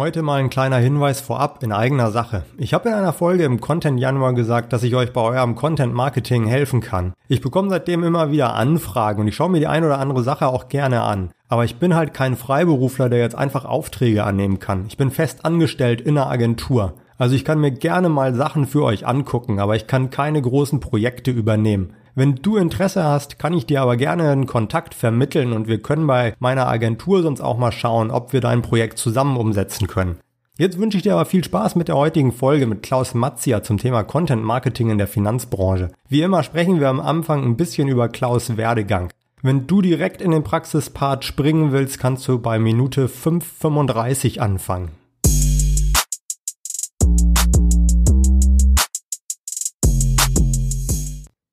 Heute mal ein kleiner Hinweis vorab in eigener Sache. Ich habe in einer Folge im Content Januar gesagt, dass ich euch bei eurem Content Marketing helfen kann. Ich bekomme seitdem immer wieder Anfragen und ich schaue mir die ein oder andere Sache auch gerne an. Aber ich bin halt kein Freiberufler, der jetzt einfach Aufträge annehmen kann. Ich bin fest angestellt in einer Agentur. Also ich kann mir gerne mal Sachen für euch angucken, aber ich kann keine großen Projekte übernehmen. Wenn du Interesse hast, kann ich dir aber gerne einen Kontakt vermitteln und wir können bei meiner Agentur sonst auch mal schauen, ob wir dein Projekt zusammen umsetzen können. Jetzt wünsche ich dir aber viel Spaß mit der heutigen Folge mit Klaus Matzia zum Thema Content Marketing in der Finanzbranche. Wie immer sprechen wir am Anfang ein bisschen über Klaus Werdegang. Wenn du direkt in den Praxispart springen willst, kannst du bei Minute 5,35 anfangen.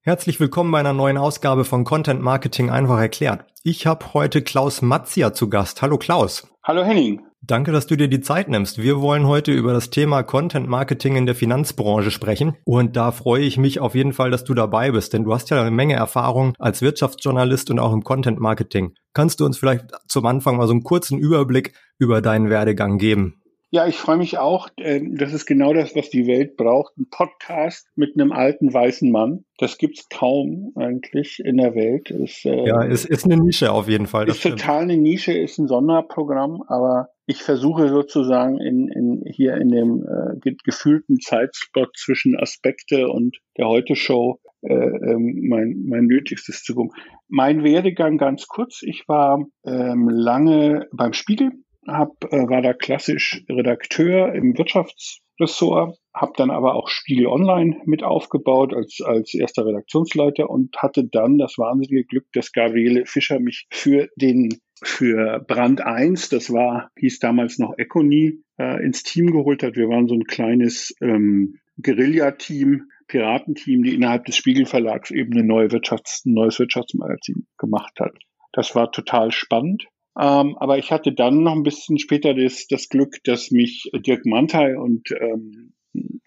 Herzlich willkommen bei einer neuen Ausgabe von Content Marketing einfach erklärt. Ich habe heute Klaus Matzia zu Gast. Hallo Klaus. Hallo Henning. Danke, dass du dir die Zeit nimmst. Wir wollen heute über das Thema Content Marketing in der Finanzbranche sprechen. Und da freue ich mich auf jeden Fall, dass du dabei bist, denn du hast ja eine Menge Erfahrung als Wirtschaftsjournalist und auch im Content Marketing. Kannst du uns vielleicht zum Anfang mal so einen kurzen Überblick über deinen Werdegang geben? Ja, ich freue mich auch. Ähm, das ist genau das, was die Welt braucht. Ein Podcast mit einem alten weißen Mann. Das gibt's kaum eigentlich in der Welt. Ist, äh, ja, ist, ist eine Nische auf jeden Fall. Ist total eine Nische, ist ein Sonderprogramm, aber ich versuche sozusagen in, in hier in dem äh, gefühlten Zeitspot zwischen Aspekte und der Heute-Show äh, ähm, mein, mein Nötigstes zu gucken. Mein Werdegang ganz kurz. Ich war ähm, lange beim Spiegel hab, äh, war da klassisch Redakteur im Wirtschaftsressort, habe dann aber auch Spiegel Online mit aufgebaut als, als erster Redaktionsleiter und hatte dann das wahnsinnige Glück, dass Gabriele Fischer mich für den für Brand 1, das war, hieß damals noch Econi, äh, ins Team geholt hat. Wir waren so ein kleines ähm, Guerilla-Team, Piratenteam, die innerhalb des Spiegelverlags eben eine neue Wirtschafts-, ein neues Wirtschaftsmagazin gemacht hat. Das war total spannend. Ähm, aber ich hatte dann noch ein bisschen später das, das Glück, dass mich Dirk Mantei und ähm,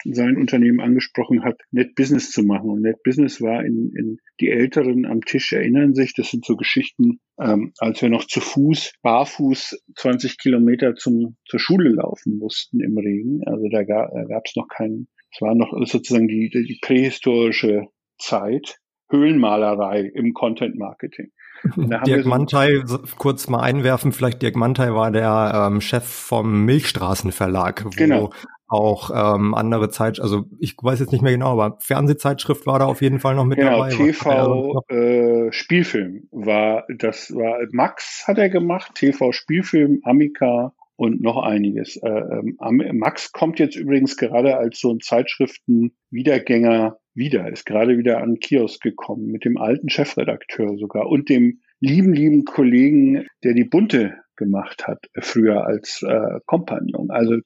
sein Unternehmen angesprochen hat, Net Business zu machen. Und Net Business war in, in die Älteren am Tisch erinnern sich, das sind so Geschichten, ähm, als wir noch zu Fuß, barfuß 20 Kilometer zum, zur Schule laufen mussten im Regen. Also da, da gab es noch keinen, es war noch sozusagen die, die prähistorische Zeit. Höhlenmalerei im Content Marketing. Dirk so Mantei, kurz mal einwerfen, vielleicht Dirk Mantei war der ähm, Chef vom Milchstraßenverlag, wo genau. auch ähm, andere Zeit, also ich weiß jetzt nicht mehr genau, aber Fernsehzeitschrift war da auf jeden Fall noch mit genau, dabei. TV äh, Spielfilm war, das war Max hat er gemacht, TV Spielfilm, Amica und noch einiges. Äh, ähm, Max kommt jetzt übrigens gerade als so ein Zeitschriften-Wiedergänger wieder, ist gerade wieder an Kiosk gekommen, mit dem alten Chefredakteur sogar und dem lieben, lieben Kollegen, der die Bunte gemacht hat, früher als äh, Kompagnon. Also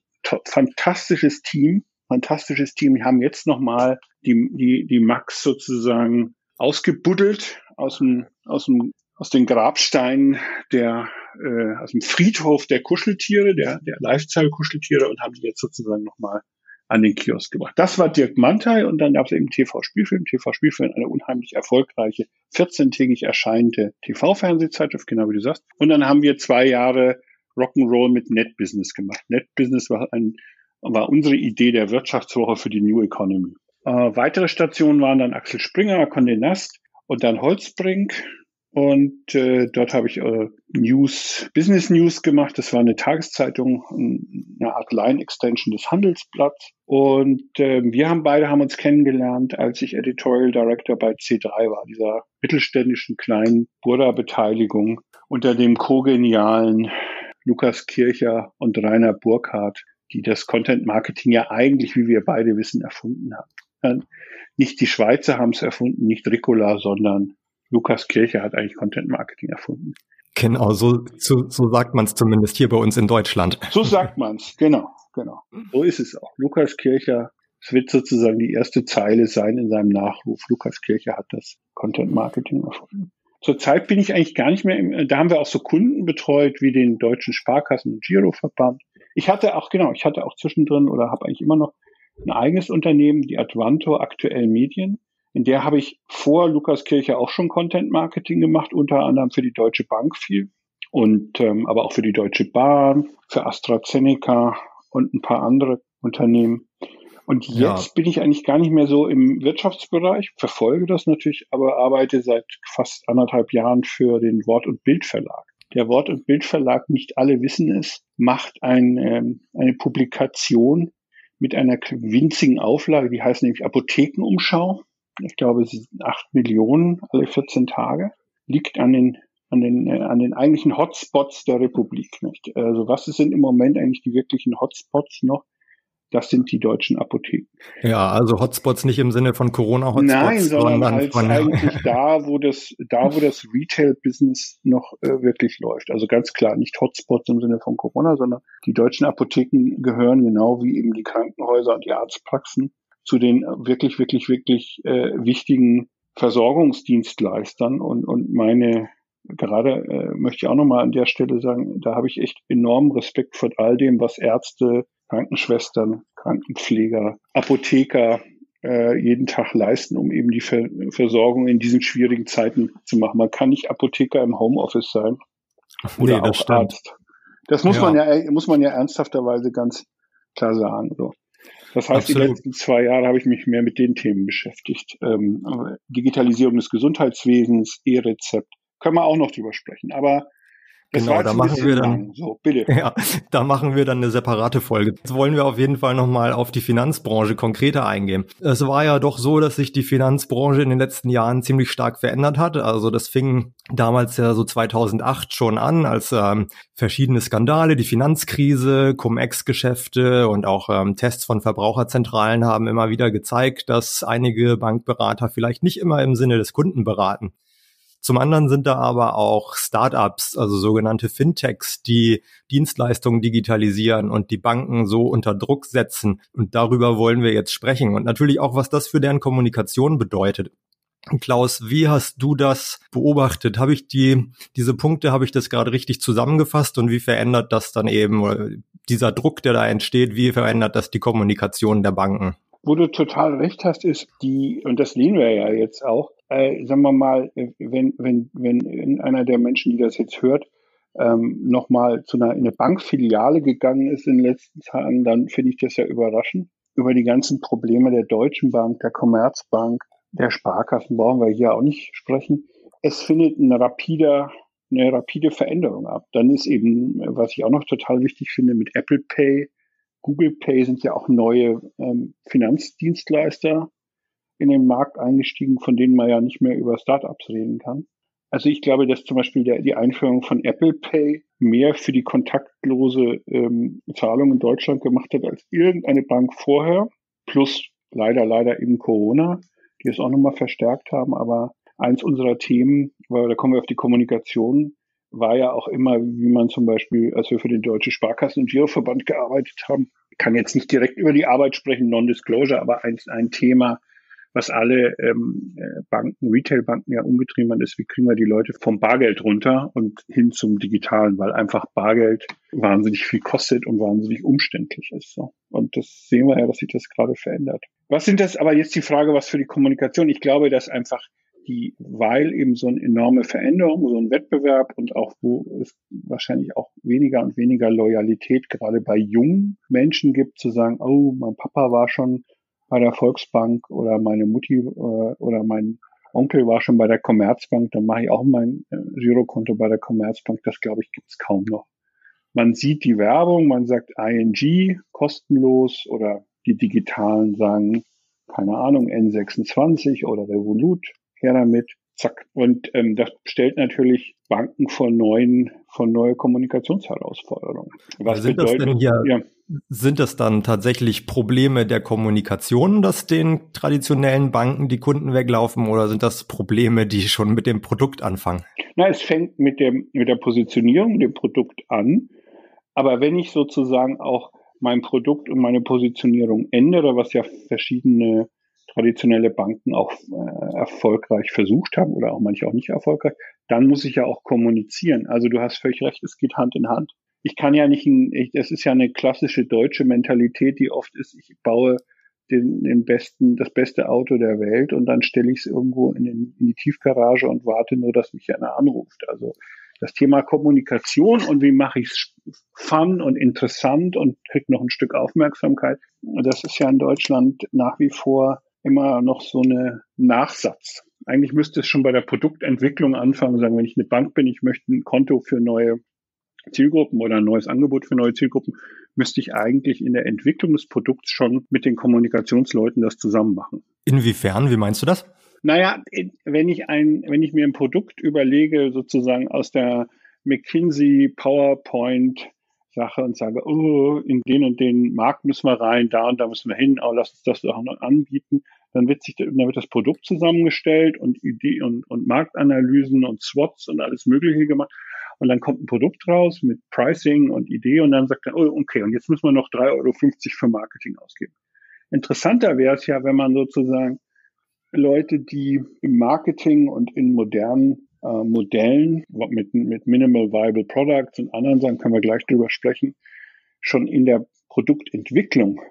fantastisches Team, fantastisches Team. Wir haben jetzt nochmal die, die, die Max sozusagen ausgebuddelt aus dem, aus dem, aus den Grabsteinen der, äh, aus dem Friedhof der Kuscheltiere, der, der Lifestyle-Kuscheltiere und haben die jetzt sozusagen nochmal an den Kiosk gebracht. Das war Dirk Mantei und dann gab es eben TV-Spielfilm. TV-Spielfilm, eine unheimlich erfolgreiche, 14-tägig erscheinende TV-Fernsehzeitschrift, genau wie du sagst. Und dann haben wir zwei Jahre Rock'n'Roll mit NetBusiness gemacht. NetBusiness war, ein, war unsere Idee der Wirtschaftswoche für die New Economy. Äh, weitere Stationen waren dann Axel Springer, Condé Nast und dann Holzbrink und äh, dort habe ich äh, News, Business News gemacht. Das war eine Tageszeitung, eine Art Line-Extension des Handelsblatts. Und äh, wir haben beide haben uns kennengelernt, als ich Editorial Director bei C3 war, dieser mittelständischen kleinen Burda-Beteiligung unter dem co-genialen Lukas Kircher und Rainer Burkhardt, die das Content Marketing ja eigentlich, wie wir beide wissen, erfunden haben. Nicht die Schweizer haben es erfunden, nicht Ricola, sondern Lukas Kirche hat eigentlich Content Marketing erfunden. Genau, so, so, so sagt man es zumindest hier bei uns in Deutschland. So sagt man es, genau, genau. So ist es auch. Lukas Kircher, es wird sozusagen die erste Zeile sein in seinem Nachruf. Lukas Kircher hat das Content Marketing erfunden. Zurzeit bin ich eigentlich gar nicht mehr im, da haben wir auch so Kunden betreut wie den Deutschen Sparkassen- und Giroverband. Ich hatte auch, genau, ich hatte auch zwischendrin oder habe eigentlich immer noch ein eigenes Unternehmen, die Advanto Aktuell Medien. In der habe ich vor Lukas Kirche auch schon Content Marketing gemacht, unter anderem für die Deutsche Bank viel. und ähm, aber auch für die Deutsche Bahn, für AstraZeneca und ein paar andere Unternehmen. Und jetzt ja. bin ich eigentlich gar nicht mehr so im Wirtschaftsbereich, verfolge das natürlich, aber arbeite seit fast anderthalb Jahren für den Wort- und Bildverlag. Der Wort- und Bildverlag, nicht alle wissen es, macht ein, ähm, eine Publikation mit einer winzigen Auflage, die heißt nämlich Apothekenumschau. Ich glaube, es sind acht Millionen alle 14 Tage. Liegt an den an den, äh, an den eigentlichen Hotspots der Republik. Nicht? Also was sind im Moment eigentlich die wirklichen Hotspots noch? Das sind die deutschen Apotheken. Ja, also Hotspots nicht im Sinne von Corona-Hotspots. Nein, sondern, sondern als von, eigentlich da, wo das, da, wo das Retail-Business noch äh, wirklich läuft. Also ganz klar nicht Hotspots im Sinne von Corona, sondern die deutschen Apotheken gehören genau wie eben die Krankenhäuser und die Arztpraxen zu den wirklich, wirklich, wirklich äh, wichtigen Versorgungsdienstleistern und, und meine gerade äh, möchte ich auch nochmal an der Stelle sagen, da habe ich echt enormen Respekt vor all dem, was Ärzte, Krankenschwestern, Krankenpfleger, Apotheker äh, jeden Tag leisten, um eben die Ver Versorgung in diesen schwierigen Zeiten zu machen. Man kann nicht Apotheker im Homeoffice sein oder nee, auch stimmt. Arzt. Das muss ja. man ja muss man ja ernsthafterweise ganz klar sagen. So. Das heißt, Absolut. die letzten zwei Jahre habe ich mich mehr mit den Themen beschäftigt. Ähm, Digitalisierung des Gesundheitswesens, E-Rezept, können wir auch noch drüber sprechen. Aber genau, da machen wir dann, so. Ja, da machen wir dann eine separate Folge. Jetzt wollen wir auf jeden Fall nochmal auf die Finanzbranche konkreter eingehen. Es war ja doch so, dass sich die Finanzbranche in den letzten Jahren ziemlich stark verändert hat. Also das fing damals ja so 2008 schon an, als ähm, verschiedene Skandale, die Finanzkrise, Cum-Ex-Geschäfte und auch ähm, Tests von Verbraucherzentralen haben immer wieder gezeigt, dass einige Bankberater vielleicht nicht immer im Sinne des Kunden beraten. Zum anderen sind da aber auch Startups, also sogenannte Fintechs, die Dienstleistungen digitalisieren und die Banken so unter Druck setzen. Und darüber wollen wir jetzt sprechen. Und natürlich auch, was das für deren Kommunikation bedeutet. Klaus, wie hast du das beobachtet? Habe ich die, diese Punkte, habe ich das gerade richtig zusammengefasst und wie verändert das dann eben, dieser Druck, der da entsteht, wie verändert das die Kommunikation der Banken? Wo du total recht hast, ist die, und das sehen wir ja jetzt auch, äh, sagen wir mal, äh, wenn, wenn, wenn einer der Menschen, die das jetzt hört, ähm, nochmal zu einer, in eine Bankfiliale gegangen ist in den letzten Tagen, dann finde ich das ja überraschend. Über die ganzen Probleme der Deutschen Bank, der Commerzbank, der Sparkassen brauchen wir hier auch nicht sprechen. Es findet ein rapider, eine rapide Veränderung ab. Dann ist eben, was ich auch noch total wichtig finde, mit Apple Pay, Google Pay sind ja auch neue ähm, Finanzdienstleister in den Markt eingestiegen, von denen man ja nicht mehr über Startups reden kann. Also ich glaube, dass zum Beispiel der, die Einführung von Apple Pay mehr für die kontaktlose ähm, Zahlung in Deutschland gemacht hat als irgendeine Bank vorher, plus leider, leider eben Corona, die es auch nochmal verstärkt haben. Aber eins unserer Themen, weil da kommen wir auf die Kommunikation, war ja auch immer, wie man zum Beispiel, als wir für den Deutschen Sparkassen- und Giroverband gearbeitet haben, kann jetzt nicht direkt über die Arbeit sprechen, Non-Disclosure, aber ein, ein Thema, was alle ähm, äh, Banken, Retailbanken ja umgetrieben haben, ist, wie kriegen wir die Leute vom Bargeld runter und hin zum Digitalen, weil einfach Bargeld wahnsinnig viel kostet und wahnsinnig umständlich ist. So. Und das sehen wir ja, dass sich das gerade verändert. Was sind das aber jetzt die Frage, was für die Kommunikation? Ich glaube, dass einfach die, weil eben so eine enorme Veränderung, so ein Wettbewerb und auch wo es wahrscheinlich auch weniger und weniger Loyalität gerade bei jungen Menschen gibt, zu sagen, oh, mein Papa war schon bei der Volksbank oder meine Mutti äh, oder mein Onkel war schon bei der Commerzbank, dann mache ich auch mein äh, Girokonto bei der Commerzbank. Das glaube ich gibt es kaum noch. Man sieht die Werbung, man sagt ING kostenlos oder die Digitalen sagen, keine Ahnung, N26 oder Revolut, her damit, zack. Und ähm, das stellt natürlich Banken vor neuen, vor neue Kommunikationsherausforderungen. Was sind bedeutet, das denn hier, ja. sind das dann tatsächlich Probleme der Kommunikation, dass den traditionellen Banken die Kunden weglaufen oder sind das Probleme, die schon mit dem Produkt anfangen? Na, es fängt mit dem, mit der Positionierung, dem Produkt an. Aber wenn ich sozusagen auch mein Produkt und meine Positionierung ändere, was ja verschiedene traditionelle Banken auch äh, erfolgreich versucht haben oder auch manche auch nicht erfolgreich, dann muss ich ja auch kommunizieren. Also du hast völlig recht, es geht Hand in Hand. Ich kann ja nicht, ich, das ist ja eine klassische deutsche Mentalität, die oft ist, ich baue den, den besten, das beste Auto der Welt und dann stelle ich es irgendwo in, den, in die Tiefgarage und warte nur, dass mich einer anruft. Also das Thema Kommunikation und wie mache ich es fun und interessant und kriege noch ein Stück Aufmerksamkeit. Das ist ja in Deutschland nach wie vor immer noch so eine Nachsatz. Eigentlich müsste es schon bei der Produktentwicklung anfangen, sagen, wenn ich eine Bank bin, ich möchte ein Konto für neue Zielgruppen oder ein neues Angebot für neue Zielgruppen, müsste ich eigentlich in der Entwicklung des Produkts schon mit den Kommunikationsleuten das zusammen machen. Inwiefern? Wie meinst du das? Naja, wenn ich ein, wenn ich mir ein Produkt überlege, sozusagen aus der McKinsey PowerPoint Sache und sage, oh, in den und den Markt müssen wir rein, da und da müssen wir hin, oh, lass uns das doch noch anbieten. Dann wird sich, dann wird das Produkt zusammengestellt und Idee und, und Marktanalysen und SWOTs und alles Mögliche gemacht. Und dann kommt ein Produkt raus mit Pricing und Idee und dann sagt er, oh, okay, und jetzt müssen wir noch 3,50 Euro für Marketing ausgeben. Interessanter wäre es ja, wenn man sozusagen Leute, die im Marketing und in modernen äh, Modellen mit, mit Minimal Viable Products und anderen Sachen, können wir gleich drüber sprechen, schon in der Produktentwicklung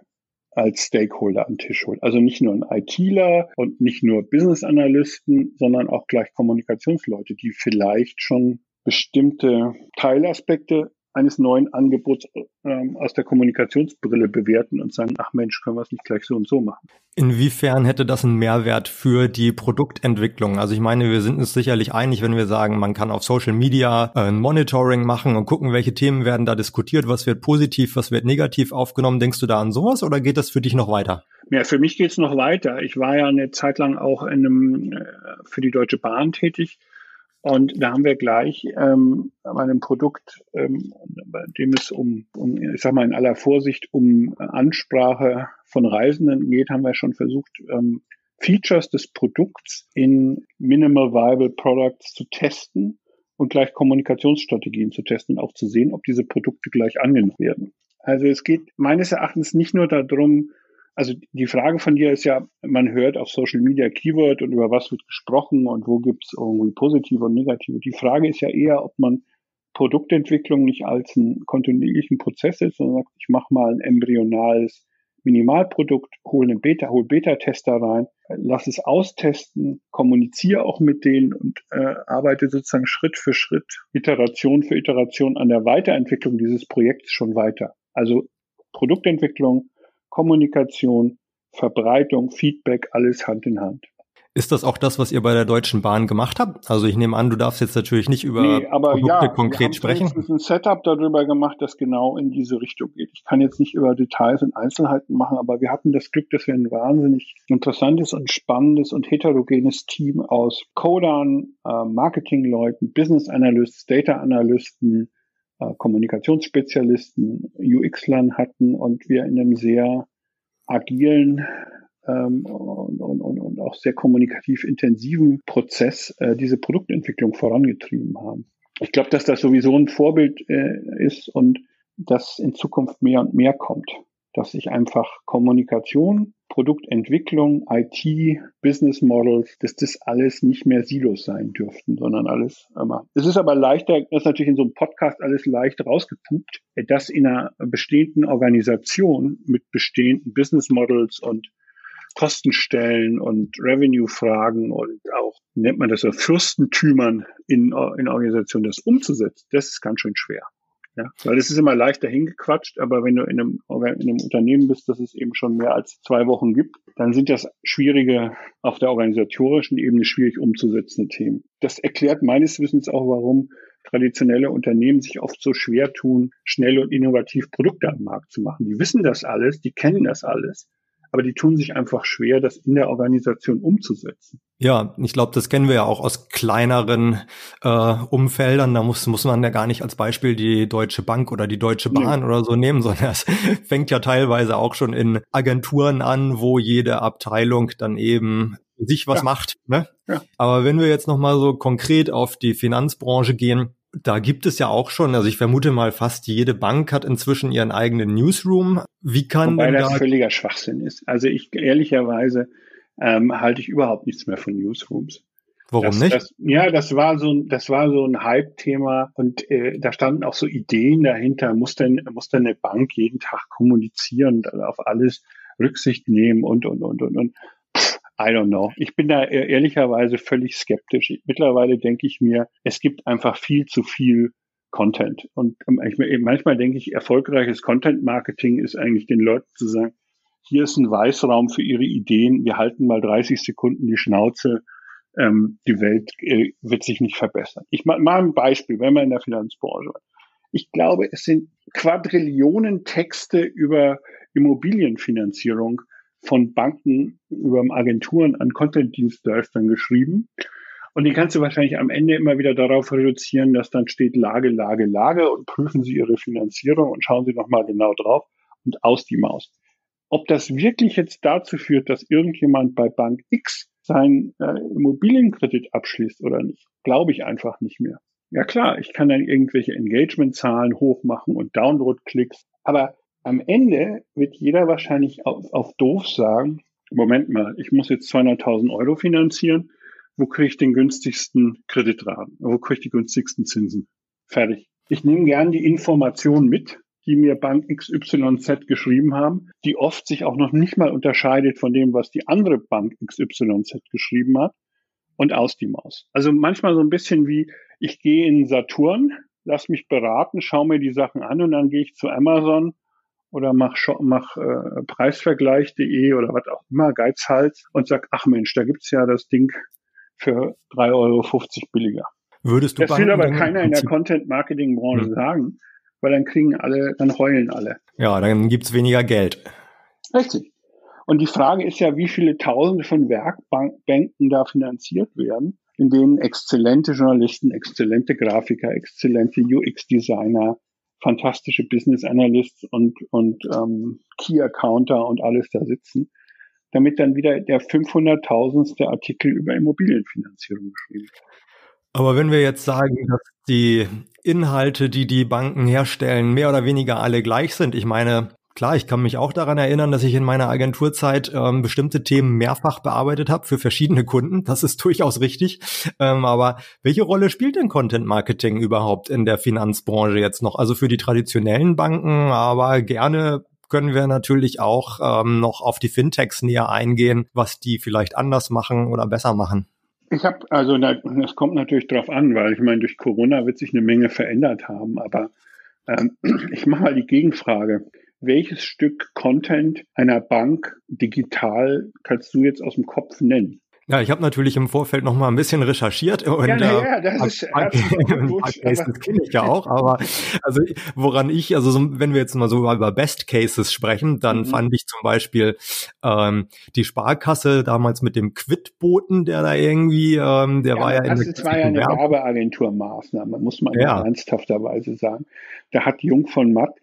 als Stakeholder an den Tisch holt. Also nicht nur ein ITler und nicht nur Business Analysten, sondern auch gleich Kommunikationsleute, die vielleicht schon bestimmte Teilaspekte eines neuen Angebots ähm, aus der Kommunikationsbrille bewerten und sagen, ach Mensch, können wir es nicht gleich so und so machen. Inwiefern hätte das einen Mehrwert für die Produktentwicklung? Also ich meine, wir sind uns sicherlich einig, wenn wir sagen, man kann auf Social Media äh, ein Monitoring machen und gucken, welche Themen werden da diskutiert, was wird positiv, was wird negativ aufgenommen. Denkst du da an sowas oder geht das für dich noch weiter? Ja, für mich geht es noch weiter. Ich war ja eine Zeit lang auch in einem, äh, für die Deutsche Bahn tätig und da haben wir gleich ähm, bei einem Produkt, ähm, bei dem es um, um, ich sag mal in aller Vorsicht, um Ansprache von Reisenden geht, haben wir schon versucht, ähm, Features des Produkts in Minimal Viable Products zu testen und gleich Kommunikationsstrategien zu testen und auch zu sehen, ob diese Produkte gleich angenommen werden. Also es geht meines Erachtens nicht nur darum, also die Frage von dir ist ja, man hört auf Social Media Keyword und über was wird gesprochen und wo gibt es irgendwie positive und negative. Die Frage ist ja eher, ob man Produktentwicklung nicht als einen kontinuierlichen Prozess ist, sondern sagt, ich mache mal ein embryonales Minimalprodukt, hole einen Beta, hol Beta-Tester rein, lass es austesten, kommuniziere auch mit denen und äh, arbeite sozusagen Schritt für Schritt, Iteration für Iteration an der Weiterentwicklung dieses Projekts schon weiter. Also Produktentwicklung Kommunikation, Verbreitung, Feedback, alles Hand in Hand. Ist das auch das, was ihr bei der Deutschen Bahn gemacht habt? Also ich nehme an, du darfst jetzt natürlich nicht über nee, aber Produkte ja, konkret wir sprechen. Wir haben ein Setup darüber gemacht, das genau in diese Richtung geht. Ich kann jetzt nicht über Details und Einzelheiten machen, aber wir hatten das Glück, dass wir ein wahnsinnig interessantes und spannendes und heterogenes Team aus Codern, äh, Marketingleuten, Business Analysts, Data Analysten, Kommunikationsspezialisten, UX-Lern hatten und wir in einem sehr agilen ähm, und, und, und auch sehr kommunikativ intensiven Prozess äh, diese Produktentwicklung vorangetrieben haben. Ich glaube, dass das sowieso ein Vorbild äh, ist und dass in Zukunft mehr und mehr kommt, dass sich einfach Kommunikation Produktentwicklung, IT, Business Models, dass das alles nicht mehr Silos sein dürften, sondern alles immer. Es ist aber leichter, das ist natürlich in so einem Podcast alles leicht rausgepumpt, das in einer bestehenden Organisation mit bestehenden Business Models und Kostenstellen und Revenue-Fragen und auch, nennt man das so, Fürstentümern in, in Organisationen, das umzusetzen, das ist ganz schön schwer. Ja, weil es ist immer leicht dahingequatscht, aber wenn du in einem, in einem Unternehmen bist, das es eben schon mehr als zwei Wochen gibt, dann sind das schwierige, auf der organisatorischen Ebene schwierig umzusetzende Themen. Das erklärt meines Wissens auch, warum traditionelle Unternehmen sich oft so schwer tun, schnell und innovativ Produkte am Markt zu machen. Die wissen das alles, die kennen das alles, aber die tun sich einfach schwer, das in der Organisation umzusetzen. Ja, ich glaube, das kennen wir ja auch aus kleineren äh, Umfeldern. Da muss, muss man ja gar nicht als Beispiel die Deutsche Bank oder die Deutsche Bahn nee. oder so nehmen, sondern es fängt ja teilweise auch schon in Agenturen an, wo jede Abteilung dann eben sich was ja. macht. Ne? Ja. Aber wenn wir jetzt nochmal so konkret auf die Finanzbranche gehen, da gibt es ja auch schon, also ich vermute mal, fast jede Bank hat inzwischen ihren eigenen Newsroom. Wie kann Wobei das da völliger Schwachsinn ist. Also ich ehrlicherweise ähm, halte ich überhaupt nichts mehr von Newsrooms. Warum das, nicht? Das, ja, das war so, das war so ein Hype-Thema und äh, da standen auch so Ideen dahinter. Muss denn, muss denn eine Bank jeden Tag kommunizieren und auf alles Rücksicht nehmen und und und und und. I don't know. Ich bin da ehrlicherweise völlig skeptisch. Mittlerweile denke ich mir, es gibt einfach viel zu viel Content. Und manchmal denke ich, erfolgreiches Content-Marketing ist eigentlich den Leuten zu sagen, hier ist ein Weißraum für ihre Ideen, wir halten mal 30 Sekunden die Schnauze, ähm, die Welt äh, wird sich nicht verbessern. Ich mal, mal ein Beispiel, wenn man in der Finanzbranche. Ich glaube, es sind Quadrillionen Texte über Immobilienfinanzierung von Banken über Agenturen an Content-Dienstleistern geschrieben. Und die kannst du wahrscheinlich am Ende immer wieder darauf reduzieren, dass dann steht Lage, Lage, Lage und prüfen Sie Ihre Finanzierung und schauen Sie nochmal genau drauf und aus die Maus. Ob das wirklich jetzt dazu führt, dass irgendjemand bei Bank X seinen äh, Immobilienkredit abschließt oder nicht, glaube ich einfach nicht mehr. Ja klar, ich kann dann irgendwelche Engagement-Zahlen hochmachen und Download-Klicks, aber am Ende wird jeder wahrscheinlich auf, auf doof sagen, Moment mal, ich muss jetzt 200.000 Euro finanzieren, wo kriege ich den günstigsten Kreditraten? Wo kriege ich die günstigsten Zinsen? Fertig. Ich nehme gern die Information mit, die mir Bank XYZ geschrieben haben, die oft sich auch noch nicht mal unterscheidet von dem, was die andere Bank XYZ geschrieben hat und aus die Maus. Also manchmal so ein bisschen wie, ich gehe in Saturn, lass mich beraten, schaue mir die Sachen an und dann gehe ich zu Amazon oder mach, mach äh, Preisvergleich.de oder was auch immer, Geizhals und sag, ach Mensch, da gibt's ja das Ding für 3,50 Euro billiger. Würdest du das will aber keiner in der Content-Marketing-Branche hm. sagen, weil dann kriegen alle, dann heulen alle. Ja, dann gibt's weniger Geld. Richtig. Und die Frage ist ja, wie viele Tausende von Werkbanken da finanziert werden, in denen exzellente Journalisten, exzellente Grafiker, exzellente UX-Designer, fantastische Business Analysts und, und ähm, Key Accounter und alles da sitzen, damit dann wieder der 500.000. Artikel über Immobilienfinanzierung geschrieben wird. Aber wenn wir jetzt sagen, dass die Inhalte, die die Banken herstellen, mehr oder weniger alle gleich sind, ich meine, Klar, ich kann mich auch daran erinnern, dass ich in meiner Agenturzeit ähm, bestimmte Themen mehrfach bearbeitet habe für verschiedene Kunden. Das ist durchaus richtig. Ähm, aber welche Rolle spielt denn Content Marketing überhaupt in der Finanzbranche jetzt noch? Also für die traditionellen Banken, aber gerne können wir natürlich auch ähm, noch auf die Fintechs näher eingehen, was die vielleicht anders machen oder besser machen. Ich habe, also das kommt natürlich drauf an, weil ich meine, durch Corona wird sich eine Menge verändert haben, aber ähm, ich mache mal die Gegenfrage welches Stück Content einer Bank digital kannst du jetzt aus dem Kopf nennen? Ja, ich habe natürlich im Vorfeld noch mal ein bisschen recherchiert und ja, ja, ja das ist das kenne ich ja auch, aber also woran ich, also so, wenn wir jetzt mal so über Best Cases sprechen, dann mhm. fand ich zum Beispiel ähm, die Sparkasse damals mit dem Quidboten, der da irgendwie, ähm, der ja, war ja das in das war ja eine Werbeagenturmaßnahme, muss man ja. ernsthafterweise sagen. Da hat Jung von Matt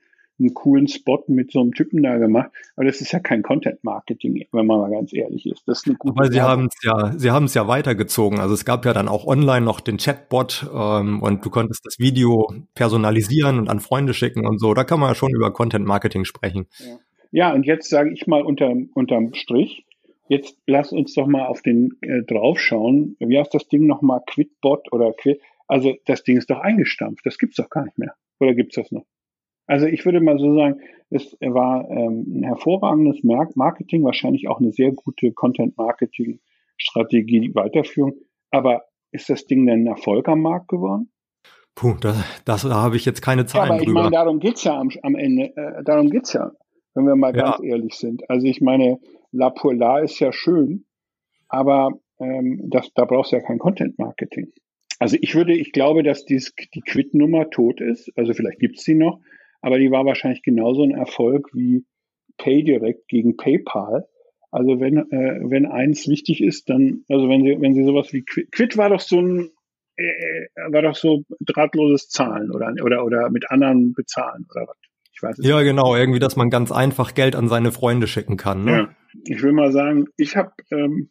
einen coolen Spot mit so einem Typen da gemacht. Aber das ist ja kein Content Marketing, wenn man mal ganz ehrlich ist. Das ist eine gute Aber sie haben es ja, sie haben es ja weitergezogen. Also es gab ja dann auch online noch den Chatbot ähm, und du konntest das Video personalisieren und an Freunde schicken und so. Da kann man ja schon über Content Marketing sprechen. Ja, ja und jetzt sage ich mal unter, unterm Strich, jetzt lass uns doch mal auf den äh, draufschauen. Wie heißt das Ding nochmal? Quitbot oder Quit? Also das Ding ist doch eingestampft. Das gibt's doch gar nicht mehr. Oder gibt's das noch? Also ich würde mal so sagen, es war ähm, ein hervorragendes Marketing, wahrscheinlich auch eine sehr gute Content-Marketing-Strategie, Weiterführung. Aber ist das Ding denn ein Erfolg am Markt geworden? Puh, das, das da habe ich jetzt keine Zahlen ja, aber ich drüber. meine, darum geht's ja am, am Ende. Äh, darum geht's ja, wenn wir mal ja. ganz ehrlich sind. Also ich meine, La Polar ist ja schön, aber ähm, das, da brauchst du ja kein Content-Marketing. Also ich würde, ich glaube, dass dies, die Quit-Nummer tot ist. Also vielleicht gibt's sie noch aber die war wahrscheinlich genauso ein Erfolg wie PayDirect gegen PayPal. Also wenn, äh, wenn eins wichtig ist, dann, also wenn sie, wenn sie sowas wie Quid, Quid war doch so ein, äh, äh, war doch so drahtloses Zahlen oder, oder, oder mit anderen bezahlen oder was. Ich weiß es ja, nicht. genau, irgendwie, dass man ganz einfach Geld an seine Freunde schicken kann. Ne? Ja, ich will mal sagen, ich habe ähm,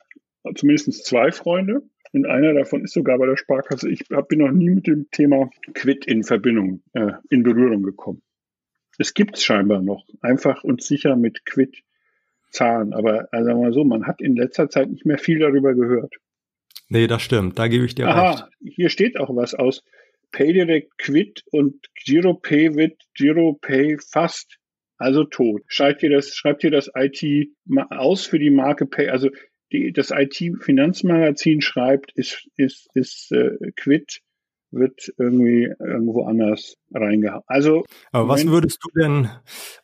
zumindest zwei Freunde und einer davon ist sogar bei der Sparkasse. Ich hab, bin noch nie mit dem Thema Quid in Verbindung, äh, in Berührung gekommen. Es gibt es scheinbar noch, einfach und sicher mit Quid zahlen. Aber also sagen wir mal so, man hat in letzter Zeit nicht mehr viel darüber gehört. Nee, das stimmt, da gebe ich dir Aha, recht. Hier steht auch was aus PayDirect Quid und GiroPay wird GiroPay fast, also tot. Schreibt ihr das, schreibt ihr das IT aus für die Marke Pay? Also die, das IT-Finanzmagazin schreibt, ist, ist, ist äh, quitt, wird irgendwie irgendwo anders reingehauen. Also, aber was würdest du denn,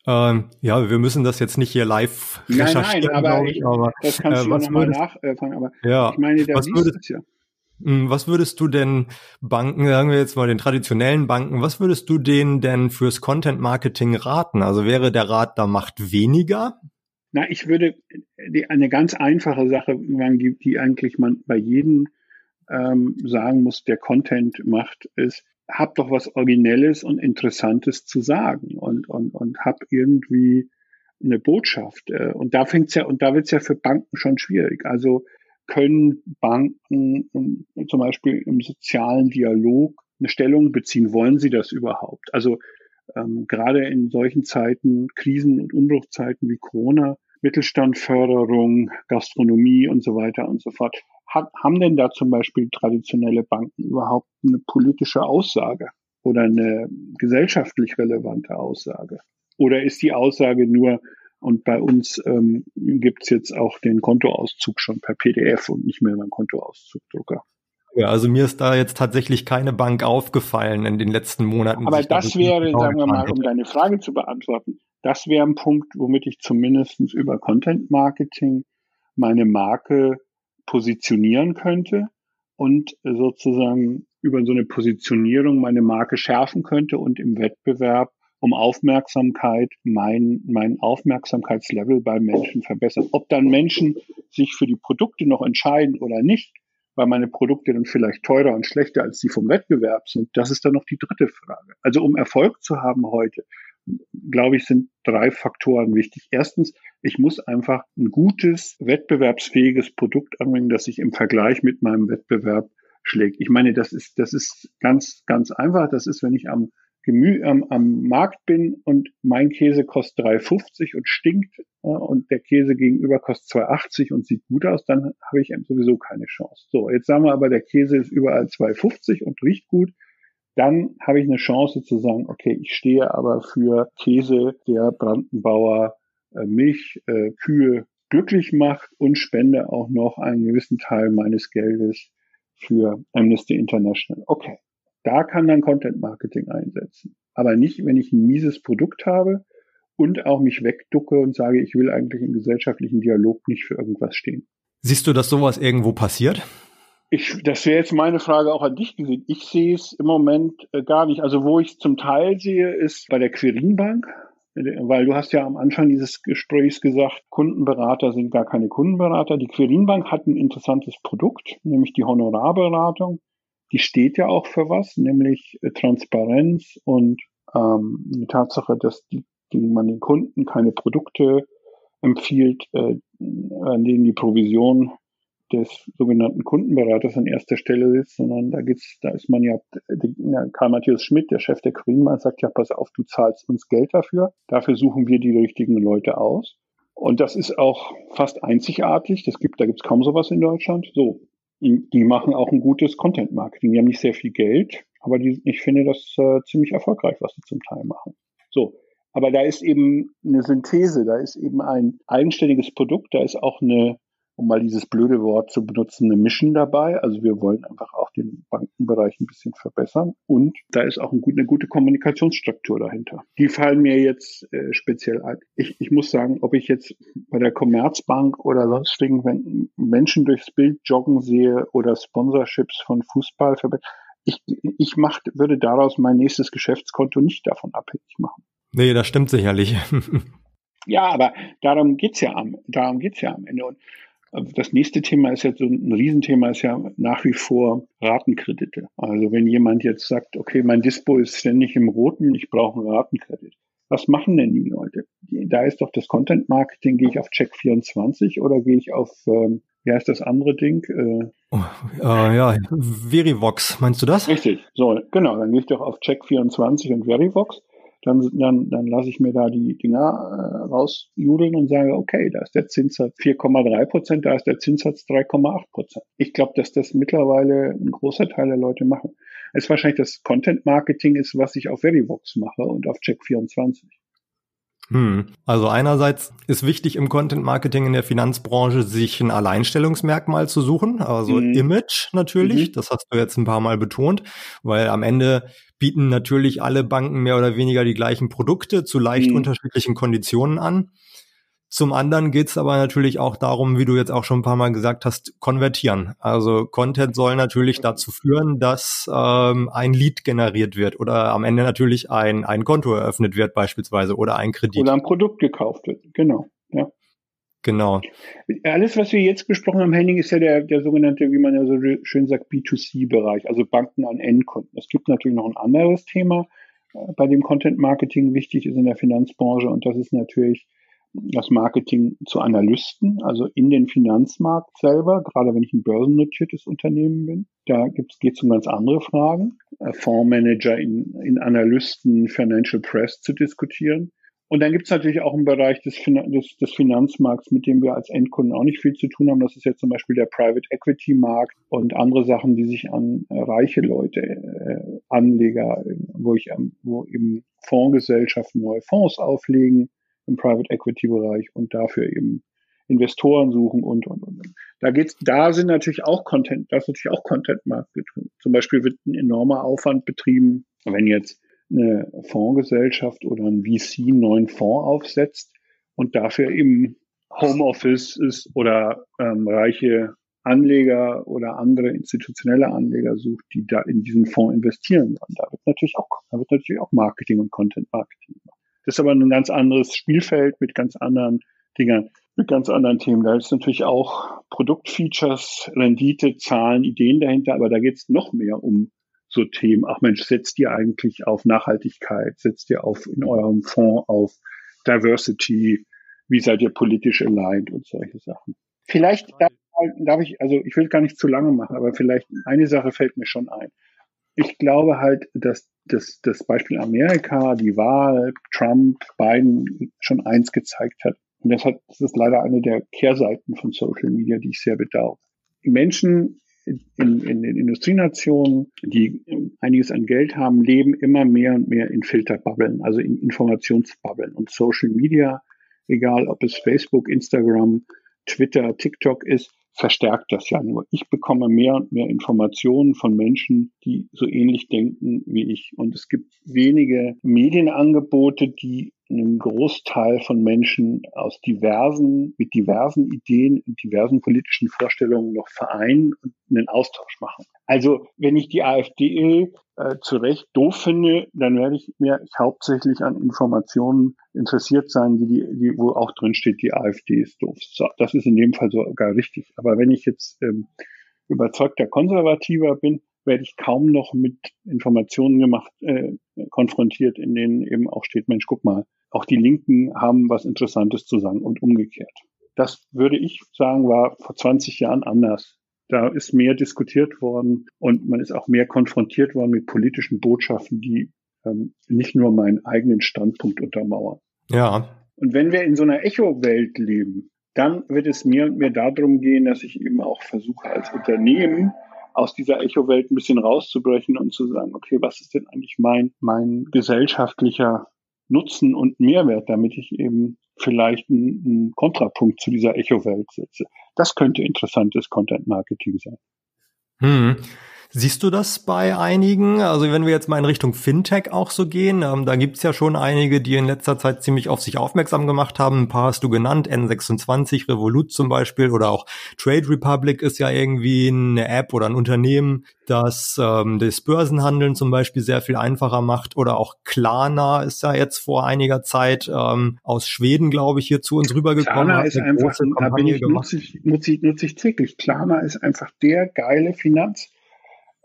ähm, ja, wir müssen das jetzt nicht hier live recherchieren, nein, nein, aber, ich, aber das kannst äh, du nochmal nachfangen, aber ja, ich meine, der was würdest, ja. Hm, was würdest du denn Banken, sagen wir jetzt mal den traditionellen Banken, was würdest du denen denn fürs Content Marketing raten? Also wäre der Rat da macht weniger? Na, ich würde die, eine ganz einfache Sache die, die eigentlich man bei jedem ähm, sagen muss, der Content macht, ist, hab doch was Originelles und Interessantes zu sagen und, und, und hab irgendwie eine Botschaft. Äh, und da fängt's ja, und da wird's ja für Banken schon schwierig. Also können Banken zum Beispiel im sozialen Dialog eine Stellung beziehen? Wollen sie das überhaupt? Also ähm, gerade in solchen Zeiten, Krisen- und Umbruchzeiten wie Corona, Mittelstandförderung, Gastronomie und so weiter und so fort. Hat, haben denn da zum Beispiel traditionelle Banken überhaupt eine politische Aussage oder eine gesellschaftlich relevante Aussage? Oder ist die Aussage nur, und bei uns ähm, gibt jetzt auch den Kontoauszug schon per PDF und nicht mehr beim Kontoauszugdrucker. Ja, also mir ist da jetzt tatsächlich keine Bank aufgefallen in den letzten Monaten. Aber das wäre, sagen wir mal, um deine Frage zu beantworten, das wäre ein Punkt, womit ich zumindest über Content Marketing meine Marke positionieren könnte und sozusagen über so eine Positionierung meine Marke schärfen könnte und im Wettbewerb um Aufmerksamkeit mein, mein Aufmerksamkeitslevel bei Menschen verbessern. Ob dann Menschen sich für die Produkte noch entscheiden oder nicht, weil meine Produkte dann vielleicht teurer und schlechter als die vom Wettbewerb sind, das ist dann noch die dritte Frage. Also um Erfolg zu haben heute, glaube ich, sind drei Faktoren wichtig. Erstens, ich muss einfach ein gutes, wettbewerbsfähiges Produkt anbringen, das sich im Vergleich mit meinem Wettbewerb schlägt. Ich meine, das ist, das ist ganz, ganz einfach. Das ist, wenn ich am Gemü am, am Markt bin und mein Käse kostet 3,50 und stinkt äh, und der Käse gegenüber kostet 2,80 und sieht gut aus, dann habe ich sowieso keine Chance. So, jetzt sagen wir aber, der Käse ist überall 2,50 und riecht gut dann habe ich eine Chance zu sagen, okay, ich stehe aber für Käse, der Brandenbauer äh, Milch, äh, Kühe glücklich macht und spende auch noch einen gewissen Teil meines Geldes für Amnesty International. Okay, da kann dann Content Marketing einsetzen. Aber nicht, wenn ich ein mieses Produkt habe und auch mich wegducke und sage, ich will eigentlich im gesellschaftlichen Dialog nicht für irgendwas stehen. Siehst du, dass sowas irgendwo passiert? Ich, das wäre jetzt meine Frage auch an dich gesehen. Ich sehe es im Moment äh, gar nicht. Also wo ich es zum Teil sehe, ist bei der Quirinbank, weil du hast ja am Anfang dieses Gesprächs gesagt, Kundenberater sind gar keine Kundenberater. Die Quirinbank hat ein interessantes Produkt, nämlich die Honorarberatung. Die steht ja auch für was, nämlich äh, Transparenz und ähm, die Tatsache, dass die, die man den Kunden keine Produkte empfiehlt, äh, an denen die Provision des sogenannten Kundenberaters an erster Stelle ist, sondern da geht's, da ist man ja, Karl Matthias Schmidt, der Chef der Greenmann, sagt ja, pass auf, du zahlst uns Geld dafür. Dafür suchen wir die richtigen Leute aus. Und das ist auch fast einzigartig. Das gibt, da gibt's kaum sowas in Deutschland. So. Die machen auch ein gutes Content Marketing. Die haben nicht sehr viel Geld, aber die, ich finde das äh, ziemlich erfolgreich, was sie zum Teil machen. So. Aber da ist eben eine Synthese, da ist eben ein eigenständiges Produkt, da ist auch eine um mal dieses blöde Wort zu benutzen, eine Mission dabei. Also wir wollen einfach auch den Bankenbereich ein bisschen verbessern. Und da ist auch ein gut, eine gute Kommunikationsstruktur dahinter. Die fallen mir jetzt äh, speziell ein. Ich, ich muss sagen, ob ich jetzt bei der Commerzbank oder sonstigen wenn Menschen durchs Bild joggen sehe oder Sponsorships von Fußball, ich, ich macht, würde daraus mein nächstes Geschäftskonto nicht davon abhängig machen. Nee, das stimmt sicherlich. ja, aber darum geht's ja am, darum geht's ja am Ende. Und das nächste Thema ist jetzt so ein Riesenthema ist ja nach wie vor Ratenkredite. Also wenn jemand jetzt sagt, okay, mein Dispo ist ständig im Roten, ich brauche einen Ratenkredit. Was machen denn die Leute? Da ist doch das Content Marketing, gehe ich auf Check24 oder gehe ich auf, ähm, wie heißt das andere Ding? Äh, oh, äh, ja, Verivox, meinst du das? Richtig, so, genau, dann gehe ich doch auf Check24 und Verivox dann, dann, dann lasse ich mir da die Dinger äh, rausjudeln und sage, okay, da ist der Zinssatz 4,3 Prozent, da ist der Zinssatz 3,8 Prozent. Ich glaube, dass das mittlerweile ein großer Teil der Leute machen. Es ist wahrscheinlich das Content Marketing ist, was ich auf Verivox mache und auf Check24. Hm. Also einerseits ist wichtig im Content Marketing in der Finanzbranche, sich ein Alleinstellungsmerkmal zu suchen, also mhm. Image natürlich, mhm. das hast du jetzt ein paar Mal betont, weil am Ende bieten natürlich alle Banken mehr oder weniger die gleichen Produkte zu leicht mhm. unterschiedlichen Konditionen an. Zum anderen geht es aber natürlich auch darum, wie du jetzt auch schon ein paar Mal gesagt hast, konvertieren. Also Content soll natürlich dazu führen, dass ähm, ein Lead generiert wird oder am Ende natürlich ein, ein Konto eröffnet wird beispielsweise oder ein Kredit. Oder ein Produkt gekauft wird, genau. Ja. Genau. Alles, was wir jetzt besprochen haben, Henning, ist ja der, der sogenannte, wie man ja so schön sagt, B2C-Bereich, also Banken an Endkunden. Es gibt natürlich noch ein anderes Thema, äh, bei dem Content Marketing wichtig ist in der Finanzbranche und das ist natürlich das Marketing zu Analysten, also in den Finanzmarkt selber, gerade wenn ich ein börsennotiertes Unternehmen bin. Da geht es um ganz andere Fragen. Äh, Fondsmanager in, in Analysten, Financial Press zu diskutieren. Und dann gibt es natürlich auch einen Bereich des, des, des, Finanzmarkts, mit dem wir als Endkunden auch nicht viel zu tun haben. Das ist jetzt zum Beispiel der Private Equity Markt und andere Sachen, die sich an äh, reiche Leute, äh, Anleger, wo ich, ähm, wo eben Fondsgesellschaften neue Fonds auflegen im Private Equity Bereich und dafür eben Investoren suchen und, und, und. Da geht's, da sind natürlich auch Content, da ist natürlich auch Content Marketing. Zum Beispiel wird ein enormer Aufwand betrieben, wenn jetzt eine Fondsgesellschaft oder ein VC einen neuen Fonds aufsetzt und dafür eben Homeoffice ist oder ähm, reiche Anleger oder andere institutionelle Anleger sucht, die da in diesen Fonds investieren. Da wird natürlich auch, da wird natürlich auch Marketing und Content Marketing gemacht. Das ist aber ein ganz anderes Spielfeld mit ganz anderen Dingern, mit ganz anderen Themen. Da ist natürlich auch Produktfeatures, Rendite, Zahlen, Ideen dahinter, aber da geht es noch mehr um so Themen. Ach Mensch, setzt ihr eigentlich auf Nachhaltigkeit, setzt ihr auf in eurem Fonds auf Diversity, wie seid ihr politisch aligned und solche Sachen. Vielleicht darf, darf ich, also ich will gar nicht zu lange machen, aber vielleicht eine Sache fällt mir schon ein ich glaube halt, dass das, das Beispiel Amerika, die Wahl, Trump, Biden schon eins gezeigt hat. Und das, hat, das ist leider eine der Kehrseiten von Social Media, die ich sehr bedauere. Die Menschen in, in den Industrienationen, die einiges an Geld haben, leben immer mehr und mehr in Filterbubbeln, also in Informationsbubbeln. Und Social Media, egal ob es Facebook, Instagram, Twitter, TikTok ist, verstärkt das ja nur. Ich bekomme mehr und mehr Informationen von Menschen, die so ähnlich denken wie ich. Und es gibt wenige Medienangebote, die einen Großteil von Menschen aus diversen, mit diversen Ideen und diversen politischen Vorstellungen noch vereinen und einen Austausch machen. Also wenn ich die AfD äh, zu Recht doof finde, dann werde ich mir hauptsächlich an Informationen interessiert sein, die, die wo auch drin steht, die AfD ist doof. So, das ist in dem Fall sogar richtig. Aber wenn ich jetzt ähm, überzeugter Konservativer bin, werde ich kaum noch mit Informationen gemacht, äh, konfrontiert, in denen eben auch steht, Mensch, guck mal, auch die Linken haben was Interessantes zu sagen und umgekehrt. Das würde ich sagen, war vor 20 Jahren anders. Da ist mehr diskutiert worden und man ist auch mehr konfrontiert worden mit politischen Botschaften, die ähm, nicht nur meinen eigenen Standpunkt untermauern. Ja. Und wenn wir in so einer Echo-Welt leben, dann wird es mir und mir darum gehen, dass ich eben auch versuche, als Unternehmen aus dieser Echo-Welt ein bisschen rauszubrechen und zu sagen, okay, was ist denn eigentlich mein, mein gesellschaftlicher Nutzen und Mehrwert, damit ich eben vielleicht einen, einen Kontrapunkt zu dieser Echo-Welt setze. Das könnte interessantes Content-Marketing sein. Hm. Siehst du das bei einigen? Also wenn wir jetzt mal in Richtung Fintech auch so gehen, ähm, da gibt's ja schon einige, die in letzter Zeit ziemlich auf sich aufmerksam gemacht haben. Ein paar hast du genannt, N26, Revolut zum Beispiel oder auch Trade Republic ist ja irgendwie eine App oder ein Unternehmen, das ähm, das Börsenhandeln zum Beispiel sehr viel einfacher macht. Oder auch Klarna ist ja jetzt vor einiger Zeit ähm, aus Schweden, glaube ich, hier zu uns rübergekommen. Klarna ist einfach, da bin ich, nutze ich, nutze ich, nutze ich täglich. Klarna ist einfach der geile Finanz